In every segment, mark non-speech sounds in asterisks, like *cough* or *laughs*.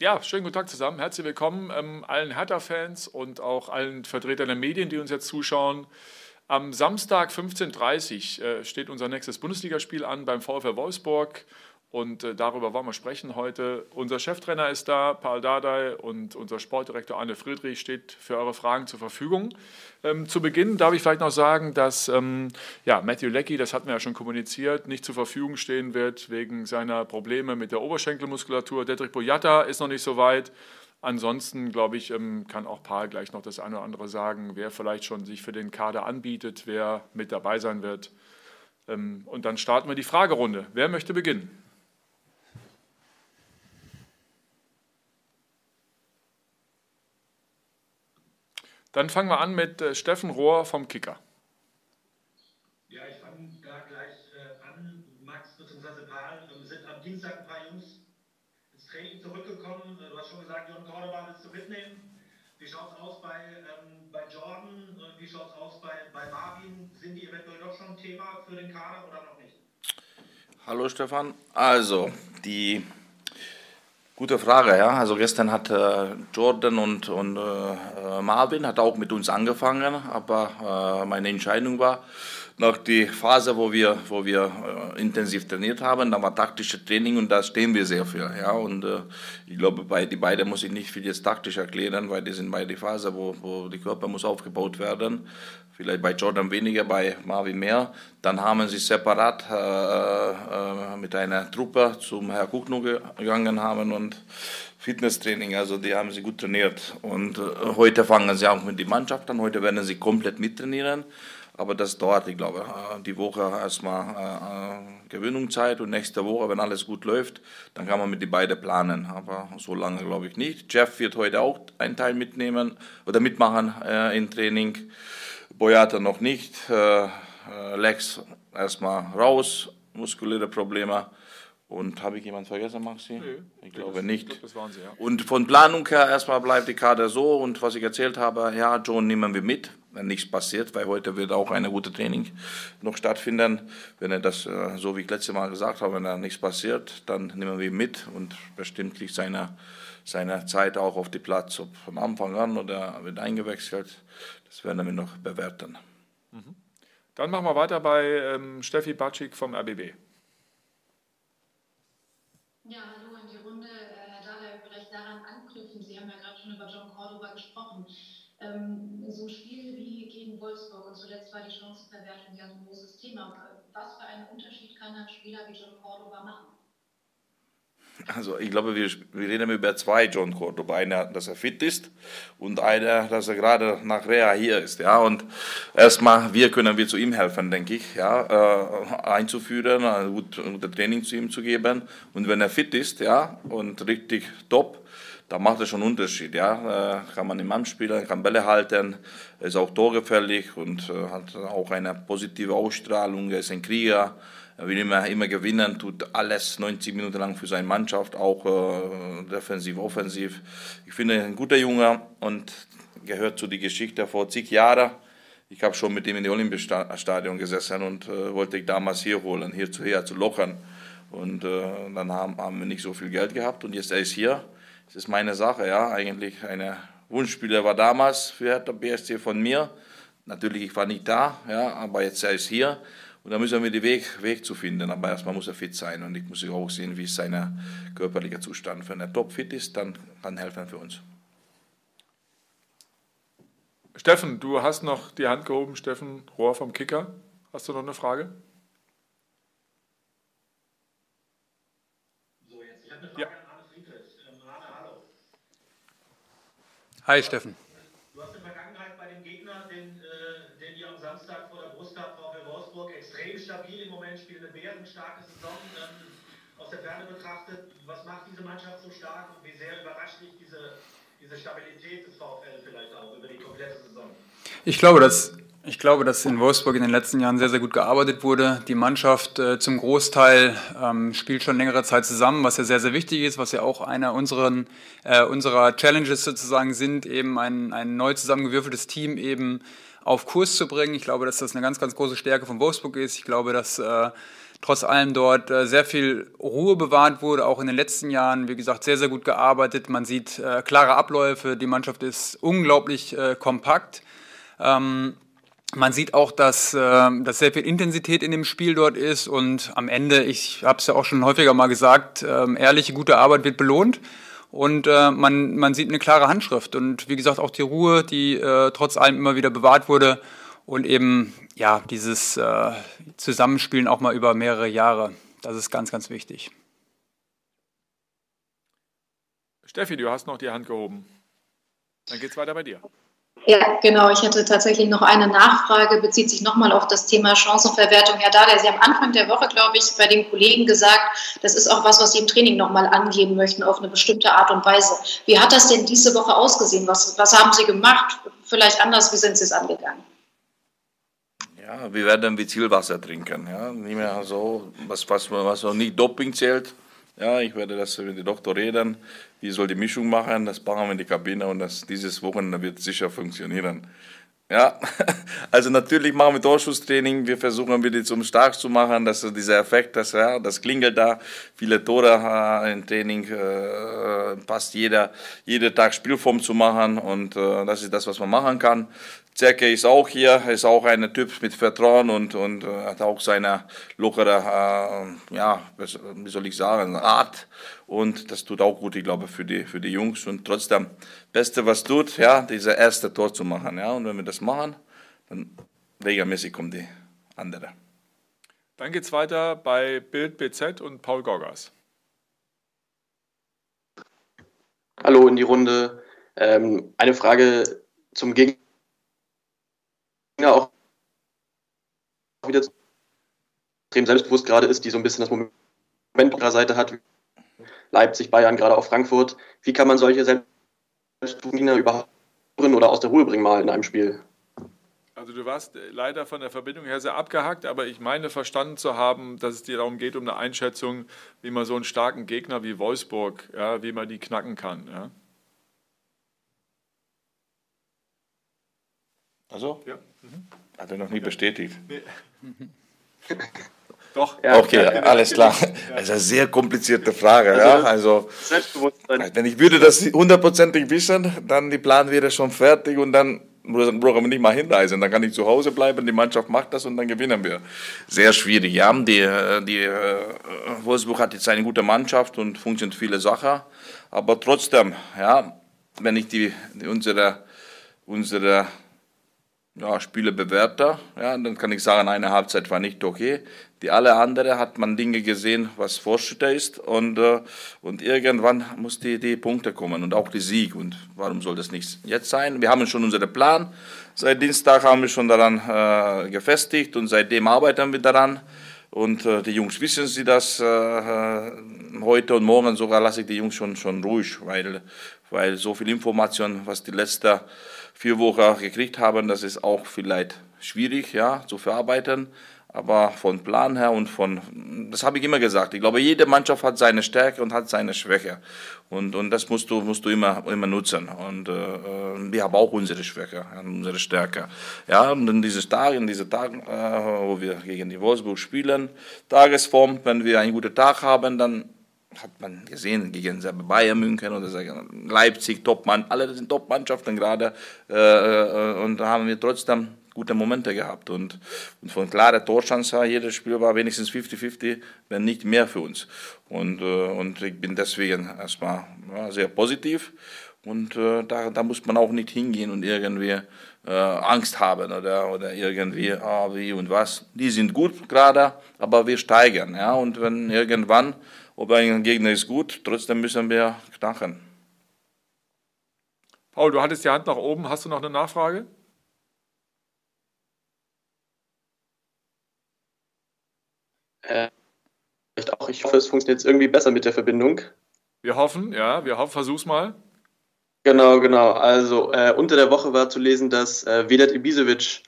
Ja, schönen guten Tag zusammen. Herzlich willkommen ähm, allen Hertha-Fans und auch allen Vertretern der Medien, die uns jetzt zuschauen. Am Samstag 15.30 Uhr äh, steht unser nächstes Bundesligaspiel an beim VfL Wolfsburg. Und äh, darüber wollen wir sprechen heute. Unser Cheftrainer ist da, Paul Dardai, und unser Sportdirektor Arne Friedrich steht für eure Fragen zur Verfügung. Ähm, zu Beginn darf ich vielleicht noch sagen, dass ähm, ja, Matthew Leckie, das hatten wir ja schon kommuniziert, nicht zur Verfügung stehen wird wegen seiner Probleme mit der Oberschenkelmuskulatur. Dedrick Boyata ist noch nicht so weit. Ansonsten, glaube ich, ähm, kann auch Paul gleich noch das eine oder andere sagen, wer vielleicht schon sich für den Kader anbietet, wer mit dabei sein wird. Ähm, und dann starten wir die Fragerunde. Wer möchte beginnen? Dann fangen wir an mit äh, Steffen Rohr vom Kicker. Ja, ich fange da gleich äh, an. Max bzw. Paul ähm, sind am Dienstag ein paar Jungs ins Training zurückgekommen. Äh, du hast schon gesagt, John Cordoba willst du mitnehmen. Wie schaut es aus bei, ähm, bei Jordan? Äh, wie schaut es aus bei, bei Marvin? Sind die eventuell doch schon ein Thema für den Kader oder noch nicht? Hallo Stefan. Also, die Gute Frage, ja. Also gestern hat äh, Jordan und, und äh, Marvin hat auch mit uns angefangen, aber äh, meine Entscheidung war, nach die Phase, wo wir, wo wir äh, intensiv trainiert haben, da war taktische Training und da stehen wir sehr für, ja. Und äh, ich glaube, bei die beiden muss ich nicht viel jetzt taktisch erklären, weil die sind bei der Phase, wo, wo die Körper muss aufgebaut werden vielleicht bei Jordan weniger, bei Marvin mehr. Dann haben sie separat äh, äh, mit einer Truppe zum Herr Kuchno gegangen haben und Fitnesstraining, also die haben sie gut trainiert. Und äh, heute fangen sie auch mit der Mannschaft an, heute werden sie komplett mittrainieren. Aber das dauert, ich glaube, äh, die Woche erstmal äh, äh, Gewöhnungszeit und nächste Woche, wenn alles gut läuft, dann kann man mit die beiden planen. Aber so lange glaube ich nicht. Jeff wird heute auch einen Teil mitnehmen oder mitmachen äh, im Training. Boyata noch nicht. Äh, Lex erstmal raus, muskuläre Probleme. Und habe ich jemanden vergessen, Maxi? Nö, ich glaube nicht. Ich glaub, das waren sie, ja. Und von Planung her erstmal bleibt die Karte so. Und was ich erzählt habe, ja, John nehmen wir mit, nichts passiert, weil heute wird auch eine gute Training noch stattfinden. Wenn er das, äh, so wie ich letztes Mal gesagt habe, wenn da nichts passiert, dann nehmen wir ihn mit und bestimmt kriegt seine, seine Zeit auch auf die Platz, ob von Anfang an oder wird eingewechselt. Das werden wir noch bewerten. Mhm. Dann machen wir weiter bei ähm, Steffi Batschik vom RBB. Ja, hallo in die Runde. Äh, Herr Dahler, vielleicht daran anknüpfen. Sie haben ja gerade schon über John Cordoba gesprochen. Ähm, so ein Spiel wie gegen Zuletzt war die Chancenverwertung ja ein großes Thema. Was für einen Unterschied kann ein Spieler wie John Cordoba machen? Also ich glaube, wir, wir reden über zwei John Cordoba. Einer, dass er fit ist und einer, dass er gerade nach Rea hier ist. Ja, und erstmal, wir können wir zu ihm helfen, denke ich, ja, äh, einzuführen, ein gutes Training zu ihm zu geben. Und wenn er fit ist, ja, und richtig top, da macht er schon einen Unterschied. Ja, äh, kann man im Mann spielen, kann Bälle halten, ist auch torgefällig und äh, hat auch eine positive Ausstrahlung. Er ist ein Krieger er will immer, immer gewinnen, tut alles 90 Minuten lang für seine Mannschaft, auch äh, defensiv, offensiv. Ich finde, ein guter Junge und gehört zu der Geschichte vor zig Jahren. Ich habe schon mit ihm in die Olympiastadion gesessen und äh, wollte ich damals hier holen, hier zu her zu lockern. Und äh, dann haben, haben wir nicht so viel Geld gehabt und jetzt er ist hier. Das ist meine Sache, ja. Eigentlich ein Wunschspieler war damals für Hertha BSC von mir. Natürlich, ich war nicht da, ja, aber jetzt er ist hier. Und da müssen wir den Weg, Weg zu finden. Aber erstmal muss er fit sein und ich muss auch sehen, wie ist sein körperlicher Zustand. Wenn er topfit ist, dann kann er helfen für uns. Steffen, du hast noch die Hand gehoben. Steffen Rohr vom Kicker. Hast du noch eine Frage? So, jetzt. Ich habe eine Frage ja. an Arne Friedrich. Ähm, Arne, hallo. Hi, Steffen. Du hast in der Vergangenheit bei dem Gegner, den, äh, den ihr am Samstag vor der Brust habt, Wolfsburg extrem stabil im Moment, spielt eine bärenstarke Saison. Ähm, aus der Ferne betrachtet, was macht diese Mannschaft so stark und wie sehr überrascht dich diese, diese Stabilität des VfL vielleicht auch über die komplette Saison? Ich glaube, dass ich glaube, dass in Wolfsburg in den letzten Jahren sehr, sehr gut gearbeitet wurde. Die Mannschaft äh, zum Großteil ähm, spielt schon längere Zeit zusammen, was ja sehr, sehr wichtig ist, was ja auch einer unseren, äh, unserer Challenges sozusagen sind, eben ein, ein neu zusammengewürfeltes Team eben auf Kurs zu bringen. Ich glaube, dass das eine ganz, ganz große Stärke von Wolfsburg ist. Ich glaube, dass, äh, trotz allem dort äh, sehr viel Ruhe bewahrt wurde, auch in den letzten Jahren. Wie gesagt, sehr, sehr gut gearbeitet. Man sieht äh, klare Abläufe. Die Mannschaft ist unglaublich äh, kompakt. Ähm, man sieht auch, dass, äh, dass sehr viel Intensität in dem Spiel dort ist und am Ende, ich habe es ja auch schon häufiger mal gesagt, äh, ehrliche, gute Arbeit wird belohnt und äh, man, man sieht eine klare Handschrift und wie gesagt auch die Ruhe, die äh, trotz allem immer wieder bewahrt wurde und eben ja dieses äh, Zusammenspielen auch mal über mehrere Jahre, das ist ganz, ganz wichtig. Steffi, du hast noch die Hand gehoben. Dann geht es weiter bei dir. Ja, genau. Ich hätte tatsächlich noch eine Nachfrage, bezieht sich nochmal auf das Thema Chancenverwertung. Herr Dada, Sie haben Anfang der Woche, glaube ich, bei den Kollegen gesagt, das ist auch was, was Sie im Training nochmal angehen möchten, auf eine bestimmte Art und Weise. Wie hat das denn diese Woche ausgesehen? Was, was haben Sie gemacht? Vielleicht anders, wie sind Sie es angegangen? Ja, wir werden wie Zielwasser trinken. Ja? Nicht mehr so, was, was, was noch nicht Doping zählt. Ja, ich werde das mit dem Doktor reden wie soll die Mischung machen, das bauen wir in die Kabine und das, dieses Wochenende wird sicher funktionieren. Ja, *laughs* also natürlich machen wir Torschusstraining, wir versuchen wieder zum stark zu machen, dass dieser Effekt, das, ja, das klingelt da, viele Tore äh, im Training, äh, passt jeder, jeden Tag Spielform zu machen und äh, das ist das, was man machen kann. Zerke ist auch hier, ist auch ein Typ mit Vertrauen und, und äh, hat auch seine lockere, äh, ja, wie soll ich sagen, Art. Und das tut auch gut, ich glaube, für die, für die Jungs. Und trotzdem, Beste, was tut, ja, dieser erste Tor zu machen. Ja. Und wenn wir das machen, dann regelmäßig kommen die andere. Dann geht es weiter bei Bild BZ und Paul Gorgas. Hallo in die Runde. Ähm, eine Frage zum Gegner auch wieder extrem selbstbewusst gerade ist, die so ein bisschen das Moment ihrer Seite hat. Leipzig, Bayern, gerade auch Frankfurt. Wie kann man solche Selbstbewusstgegner überhaupt oder aus der Ruhe bringen mal in einem Spiel? Also du warst leider von der Verbindung her sehr abgehackt, aber ich meine verstanden zu haben, dass es dir darum geht, um eine Einschätzung, wie man so einen starken Gegner wie Wolfsburg, ja, wie man die knacken kann. Ja. Also? Ja. Mhm. Hat er noch nie bestätigt. Nee. *laughs* Doch. Ja, okay, ja, alles klar. Das ist eine sehr komplizierte Frage. Also, ja? also wenn ich würde das hundertprozentig wissen, dann die Plan wäre schon fertig und dann brauchen wir nicht mal hinreisen. Dann kann ich zu Hause bleiben, die Mannschaft macht das und dann gewinnen wir. Sehr schwierig. Ja, die, die äh, Wolfsburg hat jetzt eine gute Mannschaft und funktioniert viele Sachen. Aber trotzdem, ja, wenn ich die, die unsere, unsere ja, Spiele bewerte, ja, dann kann ich sagen, eine Halbzeit war nicht okay. Die alle andere hat man Dinge gesehen, was Fortschritte ist und, äh, und irgendwann muss die, die Punkte kommen und auch die Sieg. Und warum soll das nicht jetzt sein? Wir haben schon unseren Plan. Seit Dienstag haben wir schon daran äh, gefestigt und seitdem arbeiten wir daran. Und äh, die Jungs wissen sie das äh, äh, heute und morgen sogar lasse ich die Jungs schon, schon ruhig, weil, weil so viel Information, was die letzte vier Wochen gekriegt haben, das ist auch vielleicht schwierig ja, zu verarbeiten. Aber von Plan her und von, das habe ich immer gesagt, ich glaube, jede Mannschaft hat seine Stärke und hat seine Schwäche. Und, und das musst du, musst du immer, immer nutzen. Und äh, äh wir haben auch unsere Schwäche, unsere Stärke. Ja, und in diesen Tagen, in diesen Tagen, äh, wo wir gegen die Wolfsburg spielen, Tagesform, wenn wir einen guten Tag haben, dann hat man gesehen gegen Bayern München oder Leipzig, Topmann, alle sind Top-Mannschaften gerade. Äh, äh, und da haben wir trotzdem gute Momente gehabt. Und, und von klarer Torchance her, jedes Spiel war wenigstens 50-50, wenn nicht mehr für uns. Und, äh, und ich bin deswegen erstmal ja, sehr positiv. Und äh, da, da muss man auch nicht hingehen und irgendwie äh, Angst haben oder, oder irgendwie, ah, wie und was. Die sind gut gerade, aber wir steigern. Ja? Und wenn irgendwann, ob ein Gegner ist gut, trotzdem müssen wir knacken. Paul, du hattest die Hand nach oben. Hast du noch eine Nachfrage? Äh, auch. Ich hoffe, es funktioniert jetzt irgendwie besser mit der Verbindung. Wir hoffen, ja, wir hoffen, versuch's mal. Genau, genau. Also äh, unter der Woche war zu lesen, dass äh, Vedat Ibisevic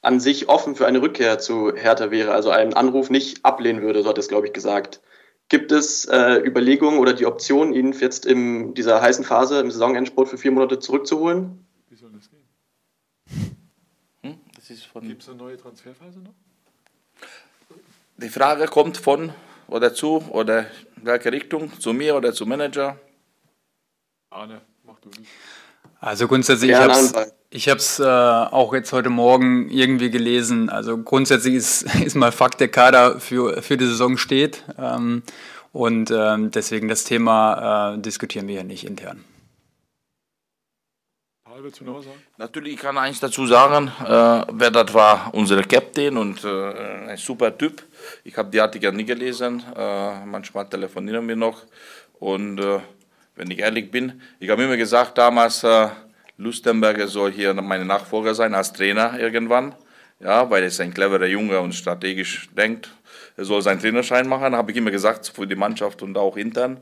an sich offen für eine Rückkehr zu Hertha wäre, also einen Anruf nicht ablehnen würde, so hat es, glaube ich, gesagt. Gibt es äh, Überlegungen oder die Option, ihn jetzt in dieser heißen Phase im Saisonendsport für vier Monate zurückzuholen? Wie soll das gehen? Hm? Gibt es eine neue Transferphase noch? die Frage kommt von oder zu oder welche Richtung? Zu mir oder zu Manager? Arne. Also grundsätzlich, ja, ich habe es äh, auch jetzt heute Morgen irgendwie gelesen. Also grundsätzlich ist, *laughs* ist mal Fakt, der Kader für, für die Saison steht. Ähm, und ähm, deswegen das Thema äh, diskutieren wir hier nicht intern. willst du noch was sagen? Natürlich, ich kann eins dazu sagen. Äh, wer das war, unser Captain und äh, ein super Typ. Ich habe die Artikel nie gelesen. Äh, manchmal telefonieren wir noch. Und äh, wenn ich ehrlich bin, ich habe immer gesagt damals, äh, Lustenberger soll hier mein Nachfolger sein als Trainer irgendwann. Ja, weil er ist ein cleverer Junge und strategisch denkt. Er soll seinen Trainerschein machen, habe ich immer gesagt, für die Mannschaft und auch intern.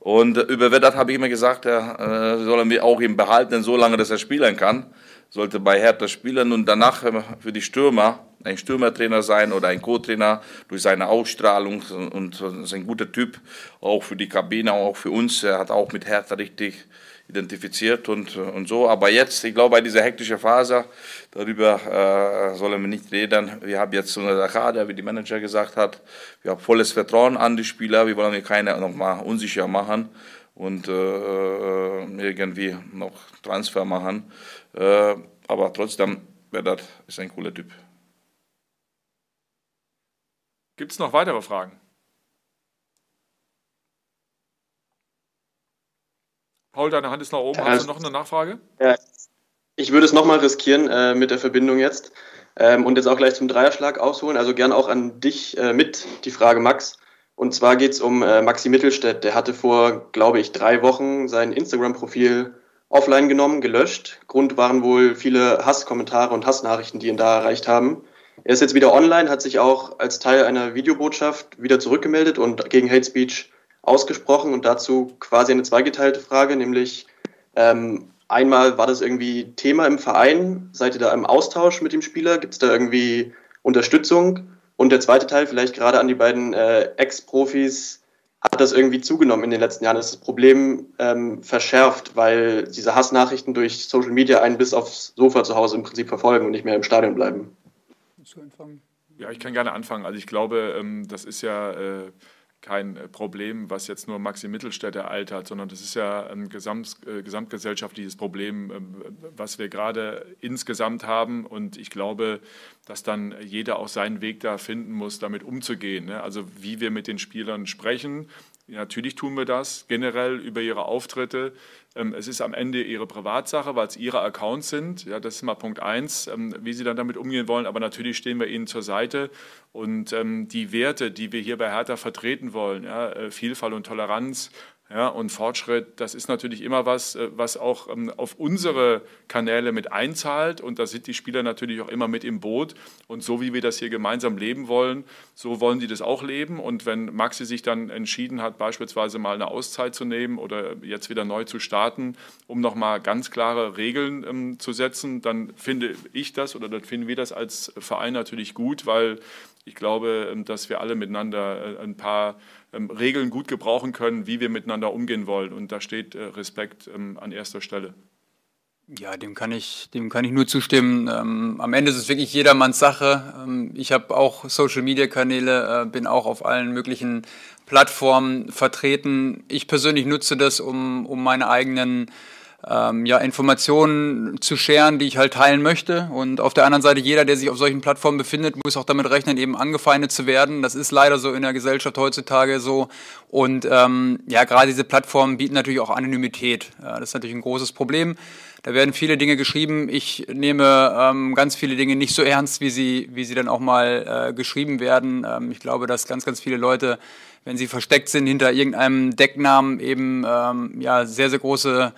Und über Vedat habe ich immer gesagt, er äh, sollen wir auch ihn behalten, so lange, dass er spielen kann. Sollte bei Hertha spielen und danach äh, für die Stürmer ein Stürmertrainer sein oder ein Co-Trainer durch seine Ausstrahlung und ist ein guter Typ, auch für die Kabine, auch für uns. Er hat auch mit Hertha richtig identifiziert und, und so. Aber jetzt, ich glaube, bei dieser hektischen Phase, darüber äh, sollen wir nicht reden. Wir haben jetzt so eine Kader, wie die Manager gesagt hat, wir haben volles Vertrauen an die Spieler, wir wollen hier keine nochmal unsicher machen und äh, irgendwie noch Transfer machen. Äh, aber trotzdem, Vedat ist ein cooler Typ. Gibt es noch weitere Fragen? Paul, deine Hand ist nach oben. Hast du noch eine Nachfrage? Ja, ich würde es nochmal riskieren äh, mit der Verbindung jetzt ähm, und jetzt auch gleich zum Dreierschlag ausholen. Also gern auch an dich äh, mit die Frage, Max. Und zwar geht es um äh, Maxi Mittelstädt. Der hatte vor, glaube ich, drei Wochen sein Instagram-Profil offline genommen, gelöscht. Grund waren wohl viele Hasskommentare und Hassnachrichten, die ihn da erreicht haben. Er ist jetzt wieder online, hat sich auch als Teil einer Videobotschaft wieder zurückgemeldet und gegen Hate Speech ausgesprochen und dazu quasi eine zweigeteilte Frage, nämlich ähm, einmal war das irgendwie Thema im Verein, seid ihr da im Austausch mit dem Spieler, gibt es da irgendwie Unterstützung? Und der zweite Teil, vielleicht gerade an die beiden äh, Ex-Profis, hat das irgendwie zugenommen in den letzten Jahren? Ist das Problem ähm, verschärft, weil diese Hassnachrichten durch Social Media einen bis aufs Sofa zu Hause im Prinzip verfolgen und nicht mehr im Stadion bleiben? Ja, ich kann gerne anfangen. Also ich glaube, ähm, das ist ja äh, kein Problem, was jetzt nur Maxi Mittelstädt ereilt hat, sondern das ist ja ein gesamt, äh, gesamtgesellschaftliches Problem, ähm, was wir gerade insgesamt haben. Und ich glaube, dass dann jeder auch seinen Weg da finden muss, damit umzugehen. Ne? Also wie wir mit den Spielern sprechen, Natürlich tun wir das generell über ihre Auftritte. Ähm, es ist am Ende ihre Privatsache, weil es ihre Accounts sind. Ja, das ist mal Punkt eins, ähm, wie sie dann damit umgehen wollen. Aber natürlich stehen wir ihnen zur Seite. Und ähm, die Werte, die wir hier bei Hertha vertreten wollen, ja, äh, Vielfalt und Toleranz, ja, und Fortschritt, das ist natürlich immer was, äh, was auch ähm, auf unsere Kanäle mit einzahlt. Und da sind die Spieler natürlich auch immer mit im Boot. Und so wie wir das hier gemeinsam leben wollen, so wollen die das auch leben. Und wenn Maxi sich dann entschieden hat, beispielsweise mal eine Auszeit zu nehmen oder jetzt wieder neu zu starten, um nochmal ganz klare Regeln ähm, zu setzen, dann finde ich das oder dann finden wir das als Verein natürlich gut, weil ich glaube, ähm, dass wir alle miteinander äh, ein paar ähm, Regeln gut gebrauchen können, wie wir miteinander umgehen wollen. Und da steht äh, Respekt ähm, an erster Stelle. Ja, dem kann ich, dem kann ich nur zustimmen. Am Ende ist es wirklich jedermanns Sache. Ich habe auch Social-Media-Kanäle, äh, bin auch auf allen möglichen Plattformen vertreten. Ich persönlich nutze das, um, um meine eigenen ähm, ja, Informationen zu scheren, die ich halt teilen möchte. Und auf der anderen Seite, jeder, der sich auf solchen Plattformen befindet, muss auch damit rechnen, eben angefeindet zu werden. Das ist leider so in der Gesellschaft heutzutage so. Und ähm, ja, gerade diese Plattformen bieten natürlich auch Anonymität. Ja, das ist natürlich ein großes Problem. Da werden viele Dinge geschrieben. Ich nehme ähm, ganz viele Dinge nicht so ernst, wie sie, wie sie dann auch mal äh, geschrieben werden. Ähm, ich glaube, dass ganz, ganz viele Leute, wenn sie versteckt sind hinter irgendeinem Decknamen, eben ähm, ja sehr, sehr große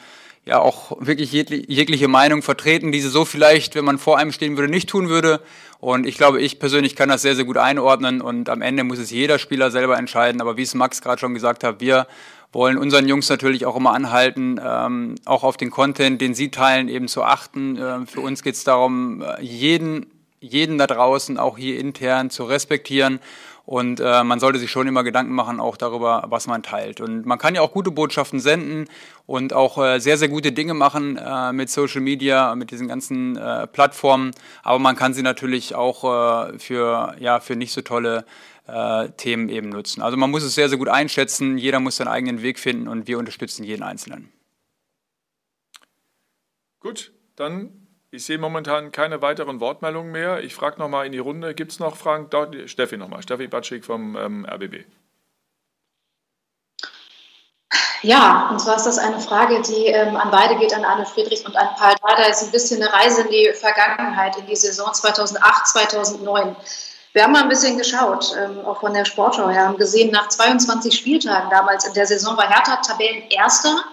ja auch wirklich jegliche Meinung vertreten, die sie so vielleicht, wenn man vor einem stehen würde, nicht tun würde. Und ich glaube, ich persönlich kann das sehr, sehr gut einordnen und am Ende muss es jeder Spieler selber entscheiden. Aber wie es Max gerade schon gesagt hat, wir wollen unseren Jungs natürlich auch immer anhalten, ähm, auch auf den Content, den sie teilen, eben zu achten. Ähm, für uns geht es darum, äh, jeden, jeden da draußen, auch hier intern, zu respektieren und äh, man sollte sich schon immer Gedanken machen, auch darüber, was man teilt. Und man kann ja auch gute Botschaften senden und auch äh, sehr, sehr gute Dinge machen äh, mit Social Media, mit diesen ganzen äh, Plattformen. Aber man kann sie natürlich auch äh, für, ja, für nicht so tolle äh, Themen eben nutzen. Also man muss es sehr, sehr gut einschätzen, jeder muss seinen eigenen Weg finden und wir unterstützen jeden Einzelnen. Gut, dann, ich sehe momentan keine weiteren Wortmeldungen mehr. Ich frage nochmal in die Runde, gibt es noch Fragen? Steffi nochmal, Steffi Batschik vom ähm, RBB. Ja, und zwar ist das eine Frage, die ähm, an beide geht, an Anne Friedrich und an Paul Dada. ist ein bisschen eine Reise in die Vergangenheit, in die Saison 2008, 2009. Wir haben mal ein bisschen geschaut, ähm, auch von der Sportschau her, haben gesehen, nach 22 Spieltagen damals in der Saison war Hertha Tabellenerster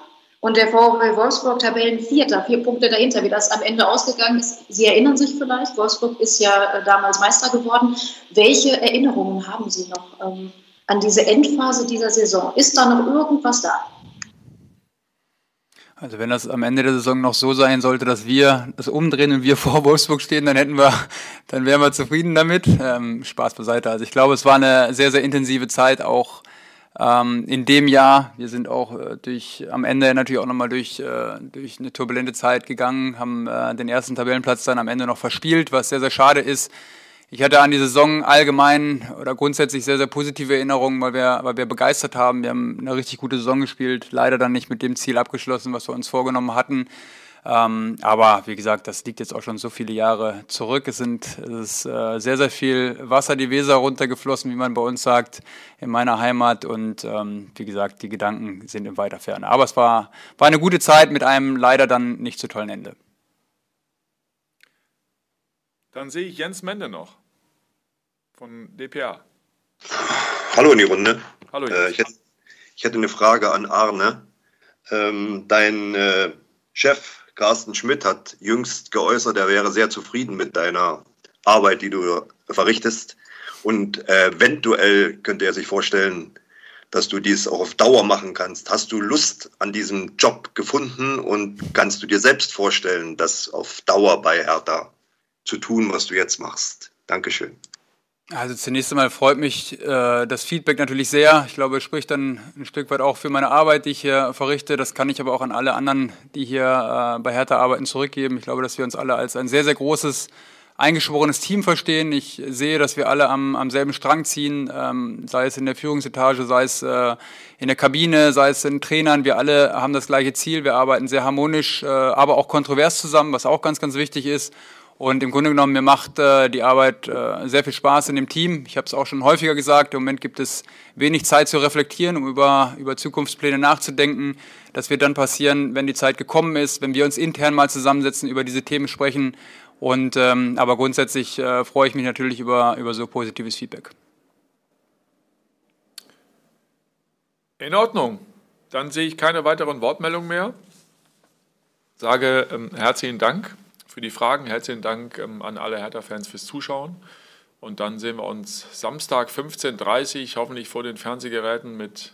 und der VfL Wolfsburg Tabellenvierter, vier Punkte dahinter, wie das am Ende ausgegangen ist. Sie erinnern sich vielleicht, Wolfsburg ist ja äh, damals Meister geworden. Welche Erinnerungen haben Sie noch ähm, an diese Endphase dieser Saison? Ist da noch irgendwas da? Also wenn das am Ende der Saison noch so sein sollte, dass wir das umdrehen und wir *laughs* vor Wolfsburg stehen, dann hätten wir, dann wären wir zufrieden damit. Ähm, Spaß beiseite. Also ich glaube, es war eine sehr, sehr intensive Zeit auch ähm, in dem Jahr. Wir sind auch äh, durch, am Ende natürlich auch nochmal durch, äh, durch eine turbulente Zeit gegangen, haben äh, den ersten Tabellenplatz dann am Ende noch verspielt, was sehr, sehr schade ist. Ich hatte an die Saison allgemein oder grundsätzlich sehr, sehr positive Erinnerungen, weil wir, weil wir begeistert haben. Wir haben eine richtig gute Saison gespielt, leider dann nicht mit dem Ziel abgeschlossen, was wir uns vorgenommen hatten. Ähm, aber wie gesagt, das liegt jetzt auch schon so viele Jahre zurück. Es sind es ist, äh, sehr, sehr viel Wasser die Weser runtergeflossen, wie man bei uns sagt, in meiner Heimat. Und ähm, wie gesagt, die Gedanken sind in weiter Ferne. Aber es war, war eine gute Zeit mit einem leider dann nicht so tollen Ende. Dann sehe ich Jens Mende noch von DPA. Hallo in die Runde. Hallo. Äh, ich, hätte, ich, hätte, eine Frage an Arne. Ähm, dein äh, Chef Carsten Schmidt hat jüngst geäußert, er wäre sehr zufrieden mit deiner Arbeit, die du verrichtest. Und äh, eventuell könnte er sich vorstellen, dass du dies auch auf Dauer machen kannst. Hast du Lust an diesem Job gefunden und kannst du dir selbst vorstellen, das auf Dauer bei Hertha zu tun, was du jetzt machst? Dankeschön. Also zunächst einmal freut mich äh, das Feedback natürlich sehr. Ich glaube, es spricht dann ein Stück weit auch für meine Arbeit, die ich hier verrichte. Das kann ich aber auch an alle anderen, die hier äh, bei Hertha arbeiten, zurückgeben. Ich glaube, dass wir uns alle als ein sehr, sehr großes, eingeschworenes Team verstehen. Ich sehe, dass wir alle am, am selben Strang ziehen, ähm, sei es in der Führungsetage, sei es äh, in der Kabine, sei es in Trainern. Wir alle haben das gleiche Ziel. Wir arbeiten sehr harmonisch, äh, aber auch kontrovers zusammen, was auch ganz, ganz wichtig ist. Und im Grunde genommen, mir macht äh, die Arbeit äh, sehr viel Spaß in dem Team. Ich habe es auch schon häufiger gesagt, im Moment gibt es wenig Zeit zu reflektieren, um über, über Zukunftspläne nachzudenken. Das wird dann passieren, wenn die Zeit gekommen ist, wenn wir uns intern mal zusammensetzen, über diese Themen sprechen. Und, ähm, aber grundsätzlich äh, freue ich mich natürlich über, über so positives Feedback. In Ordnung. Dann sehe ich keine weiteren Wortmeldungen mehr. Sage ähm, herzlichen Dank für die Fragen. Herzlichen Dank ähm, an alle Hertha-Fans fürs Zuschauen. Und dann sehen wir uns Samstag 15.30 Uhr, hoffentlich vor den Fernsehgeräten mit,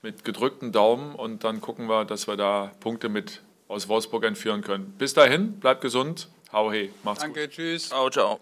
mit gedrückten Daumen. Und dann gucken wir, dass wir da Punkte mit aus Wolfsburg entführen können. Bis dahin, bleibt gesund. Hau he, macht's Danke, gut. Danke, tschüss. Ciao, ciao.